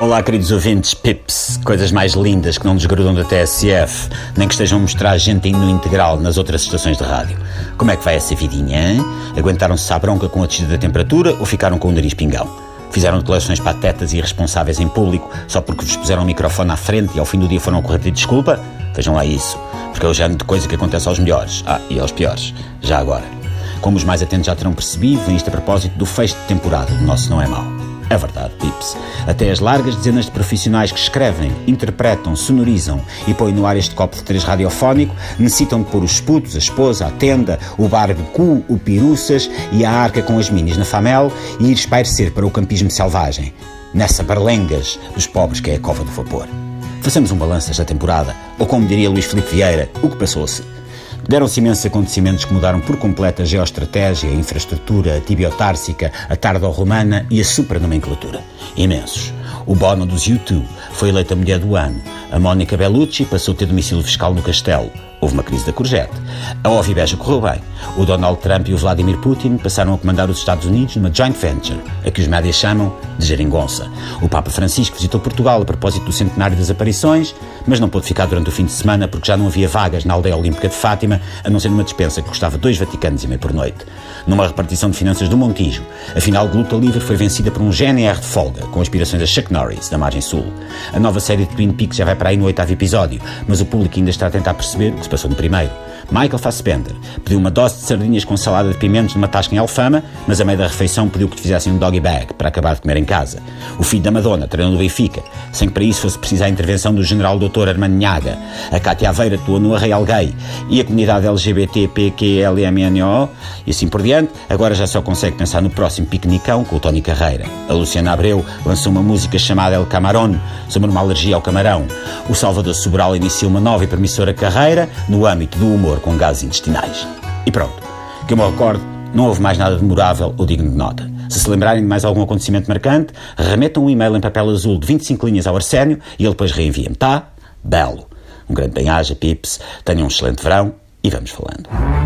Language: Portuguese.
Olá, queridos ouvintes, pips, coisas mais lindas que não desgrudam da TSF, nem que estejam a mostrar gente no integral nas outras estações de rádio. Como é que vai essa vidinha, hein? Aguentaram-se à bronca com a descida da temperatura ou ficaram com o nariz pingão? Fizeram declarações patetas e irresponsáveis em público só porque vos puseram o microfone à frente e ao fim do dia foram correr de desculpa? Vejam lá isso, porque é o género de coisa que acontece aos melhores, ah, e aos piores, já agora. Como os mais atentos já terão percebido, vem isto a propósito do fecho de temporada do Nosso Não É Mal. É verdade, Pips. Até as largas dezenas de profissionais que escrevem, interpretam, sonorizam e põem no ar este copo de três radiofónico necessitam de pôr os putos, a esposa, a tenda, o barbecue, o piruças e a arca com as minis na famel e ir espairecer para o campismo selvagem, nessa barlengas dos pobres que é a cova do vapor. Façamos um balanço desta temporada, ou como diria Luís Filipe Vieira, o que passou-se. Deram-se imensos acontecimentos que mudaram por completo a geoestratégia, a infraestrutura, a tibiotársica, a tardo-romana e a supranomenclatura. Imensos. O Bono dos U2 foi eleita Mulher do Ano. A Mónica Bellucci passou a ter domicílio fiscal no Castelo. Houve uma crise da Courgette. A Ovibeja correu bem. O Donald Trump e o Vladimir Putin passaram a comandar os Estados Unidos numa joint venture, a que os médias chamam de geringonça. O Papa Francisco visitou Portugal a propósito do centenário das aparições, mas não pôde ficar durante o fim de semana porque já não havia vagas na aldeia olímpica de Fátima, a não ser numa dispensa que custava dois vaticanos e meio por noite. Numa repartição de finanças do Montijo, a final de luta livre foi vencida por um GNR de folga, com aspirações a Chuck Norris, da margem sul. A nova série de Twin Peaks já vai para aí no oitavo episódio, mas o público ainda está a tentar perceber o que se passou no primeiro. Michael Fassbender pediu uma dose de sardinhas com salada de pimentos numa tasca em Alfama, mas a meio da refeição pediu que te fizessem um doggy bag para acabar de comer em casa. O filho da Madonna, treinador do Benfica, sem que para isso fosse preciso a intervenção do general Dr. Armando. A Cátia Aveira atuou no Arraial Gay e a comunidade LGBTPQLMNO e assim por diante, agora já só consegue pensar no próximo piquenicão com o Tony Carreira. A Luciana Abreu lançou uma música chamada El Camarón, sobre uma alergia ao camarão. O Salvador Sobral inicia uma nova e promissora carreira no âmbito do humor com gases intestinais. E pronto, que eu me recordo, não houve mais nada memorável ou digno de nota. Se se lembrarem de mais algum acontecimento marcante, remetam um e-mail em papel azul de 25 linhas ao Arsénio e ele depois reenvia-me, tá? Belo. Um grande bem-aja, pips, tenham um excelente verão e vamos falando.